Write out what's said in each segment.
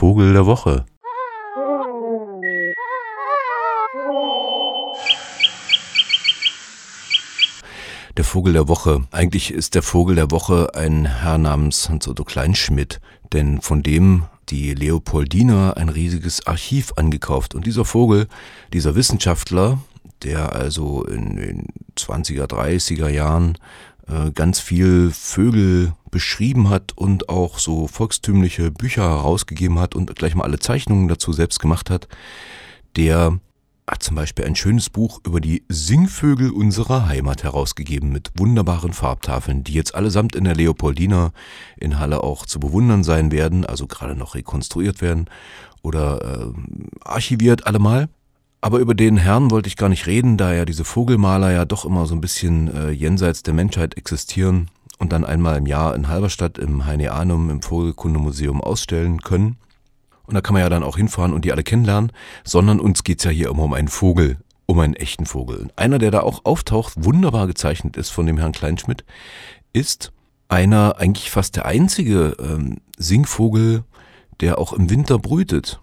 Vogel der Woche. Der Vogel der Woche. Eigentlich ist der Vogel der Woche ein Herr namens Hans-Otto Kleinschmidt, denn von dem die Leopoldina ein riesiges Archiv angekauft. Und dieser Vogel, dieser Wissenschaftler, der also in den 20er, 30er Jahren ganz viel Vögel beschrieben hat und auch so volkstümliche Bücher herausgegeben hat und gleich mal alle Zeichnungen dazu selbst gemacht hat, der hat zum Beispiel ein schönes Buch über die Singvögel unserer Heimat herausgegeben mit wunderbaren Farbtafeln, die jetzt allesamt in der Leopoldina in Halle auch zu bewundern sein werden, also gerade noch rekonstruiert werden oder äh, archiviert allemal. Aber über den Herrn wollte ich gar nicht reden, da ja diese Vogelmaler ja doch immer so ein bisschen äh, jenseits der Menschheit existieren und dann einmal im Jahr in Halberstadt im Heineanum im Vogelkundemuseum ausstellen können. Und da kann man ja dann auch hinfahren und die alle kennenlernen, sondern uns geht's ja hier immer um einen Vogel, um einen echten Vogel. Und einer, der da auch auftaucht, wunderbar gezeichnet ist von dem Herrn Kleinschmidt, ist einer, eigentlich fast der einzige ähm, Singvogel, der auch im Winter brütet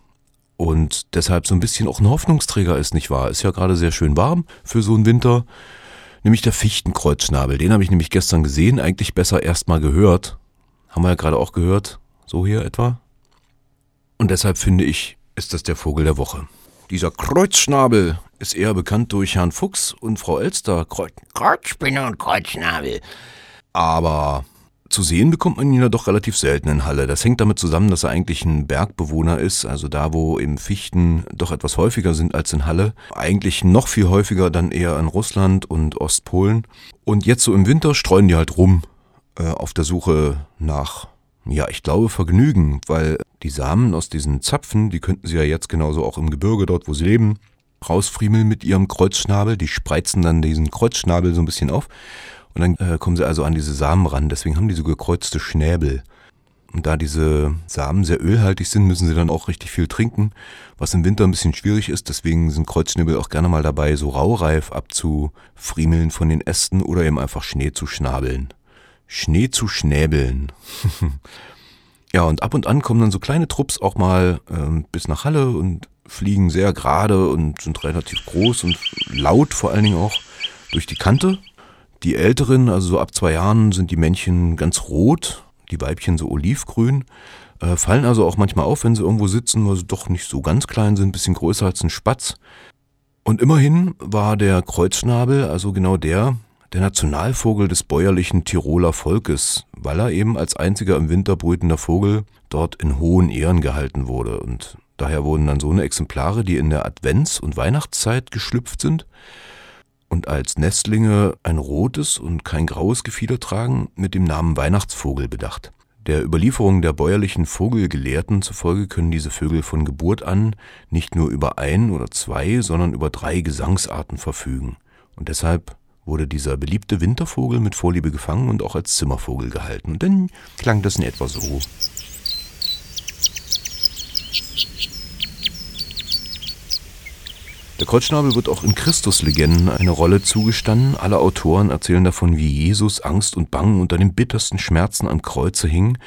und deshalb so ein bisschen auch ein Hoffnungsträger ist, nicht wahr? Ist ja gerade sehr schön warm für so einen Winter. Nämlich der Fichtenkreuzschnabel. Den habe ich nämlich gestern gesehen, eigentlich besser erst mal gehört. Haben wir ja gerade auch gehört, so hier etwa. Und deshalb finde ich, ist das der Vogel der Woche. Dieser Kreuzschnabel ist eher bekannt durch Herrn Fuchs und Frau Elster. Kreuz, Kreuzspinne und Kreuzschnabel. Aber zu sehen bekommt man ihn ja doch relativ selten in Halle. Das hängt damit zusammen, dass er eigentlich ein Bergbewohner ist, also da, wo im Fichten doch etwas häufiger sind als in Halle. Eigentlich noch viel häufiger dann eher in Russland und Ostpolen. Und jetzt so im Winter streuen die halt rum äh, auf der Suche nach, ja, ich glaube Vergnügen, weil die Samen aus diesen Zapfen, die könnten sie ja jetzt genauso auch im Gebirge dort, wo sie leben, rausfriemeln mit ihrem Kreuzschnabel. Die spreizen dann diesen Kreuzschnabel so ein bisschen auf und dann äh, kommen sie also an diese Samen ran. Deswegen haben die so gekreuzte Schnäbel. Und da diese Samen sehr ölhaltig sind, müssen sie dann auch richtig viel trinken, was im Winter ein bisschen schwierig ist. Deswegen sind Kreuzschnäbel auch gerne mal dabei, so raureif abzufriemeln von den Ästen oder eben einfach Schnee zu schnabeln. Schnee zu schnäbeln. ja, und ab und an kommen dann so kleine Trupps auch mal ähm, bis nach Halle und fliegen sehr gerade und sind relativ groß und laut vor allen Dingen auch durch die Kante die älteren, also so ab zwei Jahren, sind die Männchen ganz rot, die Weibchen so olivgrün. Äh, fallen also auch manchmal auf, wenn sie irgendwo sitzen, weil sie doch nicht so ganz klein sind, ein bisschen größer als ein Spatz. Und immerhin war der Kreuzschnabel, also genau der, der Nationalvogel des bäuerlichen Tiroler Volkes, weil er eben als einziger im Winter brütender Vogel dort in hohen Ehren gehalten wurde. Und daher wurden dann so eine Exemplare, die in der Advents- und Weihnachtszeit geschlüpft sind, und als Nestlinge ein rotes und kein graues Gefieder tragen, mit dem Namen Weihnachtsvogel bedacht. Der Überlieferung der bäuerlichen Vogelgelehrten zufolge können diese Vögel von Geburt an nicht nur über ein oder zwei, sondern über drei Gesangsarten verfügen. Und deshalb wurde dieser beliebte Wintervogel mit Vorliebe gefangen und auch als Zimmervogel gehalten. Und dann klang das in etwa so. Kreuzschnabel wird auch in Christuslegenden eine Rolle zugestanden. Alle Autoren erzählen davon, wie Jesus Angst und Bangen unter den bittersten Schmerzen am Kreuze hing,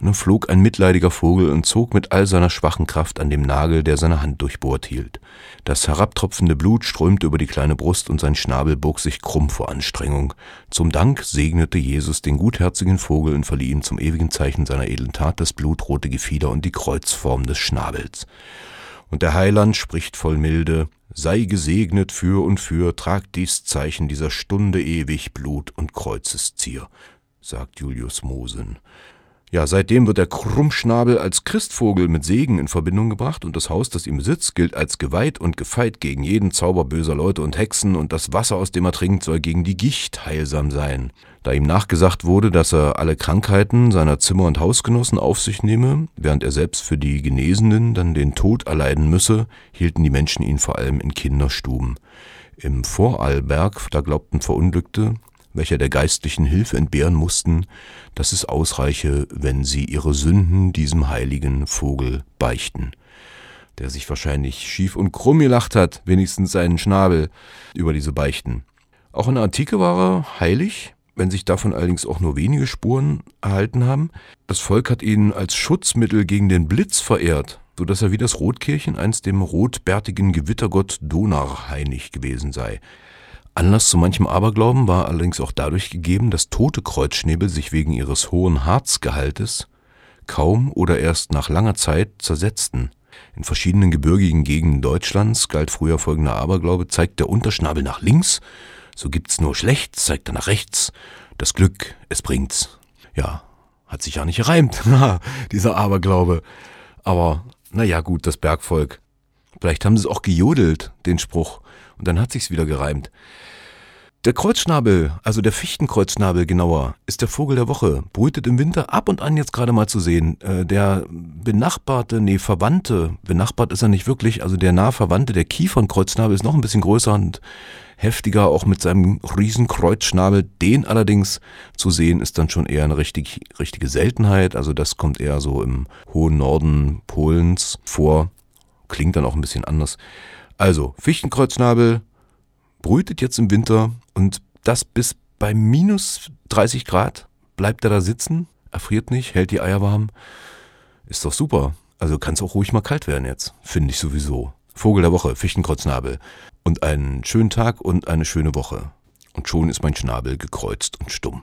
und dann flog ein mitleidiger Vogel und zog mit all seiner schwachen Kraft an dem Nagel, der seine Hand durchbohrt hielt. Das herabtropfende Blut strömte über die kleine Brust und sein Schnabel bog sich krumm vor Anstrengung. Zum Dank segnete Jesus den gutherzigen Vogel und verlieh ihm zum ewigen Zeichen seiner edlen Tat das blutrote Gefieder und die Kreuzform des Schnabels. Und der Heiland spricht voll Milde, Sei gesegnet für und für, trag dies Zeichen dieser Stunde ewig Blut und Kreuzeszier, sagt Julius Mosen. Ja, seitdem wird der Krummschnabel als Christvogel mit Segen in Verbindung gebracht und das Haus, das ihm besitzt, gilt als geweiht und gefeit gegen jeden Zauber böser Leute und Hexen und das Wasser, aus dem er trinkt, soll gegen die Gicht heilsam sein. Da ihm nachgesagt wurde, dass er alle Krankheiten seiner Zimmer- und Hausgenossen auf sich nehme, während er selbst für die Genesenen dann den Tod erleiden müsse, hielten die Menschen ihn vor allem in Kinderstuben. Im Vorarlberg, da glaubten Verunglückte, welcher der geistlichen Hilfe entbehren mussten, dass es ausreiche, wenn sie ihre Sünden diesem heiligen Vogel beichten, der sich wahrscheinlich schief und krumm gelacht hat, wenigstens seinen Schnabel, über diese Beichten. Auch in der Antike war er heilig, wenn sich davon allerdings auch nur wenige Spuren erhalten haben. Das Volk hat ihn als Schutzmittel gegen den Blitz verehrt, so dass er wie das Rotkehlchen einst dem rotbärtigen Gewittergott Donarheinig gewesen sei. Anlass zu manchem Aberglauben war allerdings auch dadurch gegeben, dass tote Kreuzschnäbel sich wegen ihres hohen Harzgehaltes kaum oder erst nach langer Zeit zersetzten. In verschiedenen gebirgigen Gegenden Deutschlands galt früher folgender Aberglaube, zeigt der Unterschnabel nach links, so gibt's nur schlecht, zeigt er nach rechts, das Glück, es bringt's. Ja, hat sich ja nicht gereimt, dieser Aberglaube. Aber, naja, gut, das Bergvolk. Vielleicht haben sie es auch gejodelt, den Spruch, und dann hat sich's wieder gereimt. Der Kreuzschnabel, also der Fichtenkreuznabel genauer, ist der Vogel der Woche, brütet im Winter ab und an jetzt gerade mal zu sehen. Äh, der benachbarte, nee, Verwandte, benachbart ist er nicht wirklich, also der nah Verwandte, der Kiefernkreuznabel ist noch ein bisschen größer und heftiger, auch mit seinem riesen Kreuzschnabel. Den allerdings zu sehen, ist dann schon eher eine richtig, richtige Seltenheit. Also das kommt eher so im hohen Norden Polens vor. Klingt dann auch ein bisschen anders. Also, Fichtenkreuznabel, brütet jetzt im Winter und das bis bei minus 30 Grad bleibt er da sitzen, erfriert nicht, hält die Eier warm. Ist doch super. Also kann es auch ruhig mal kalt werden jetzt, finde ich sowieso. Vogel der Woche, Fichtenkreuznabel. Und einen schönen Tag und eine schöne Woche. Und schon ist mein Schnabel gekreuzt und stumm.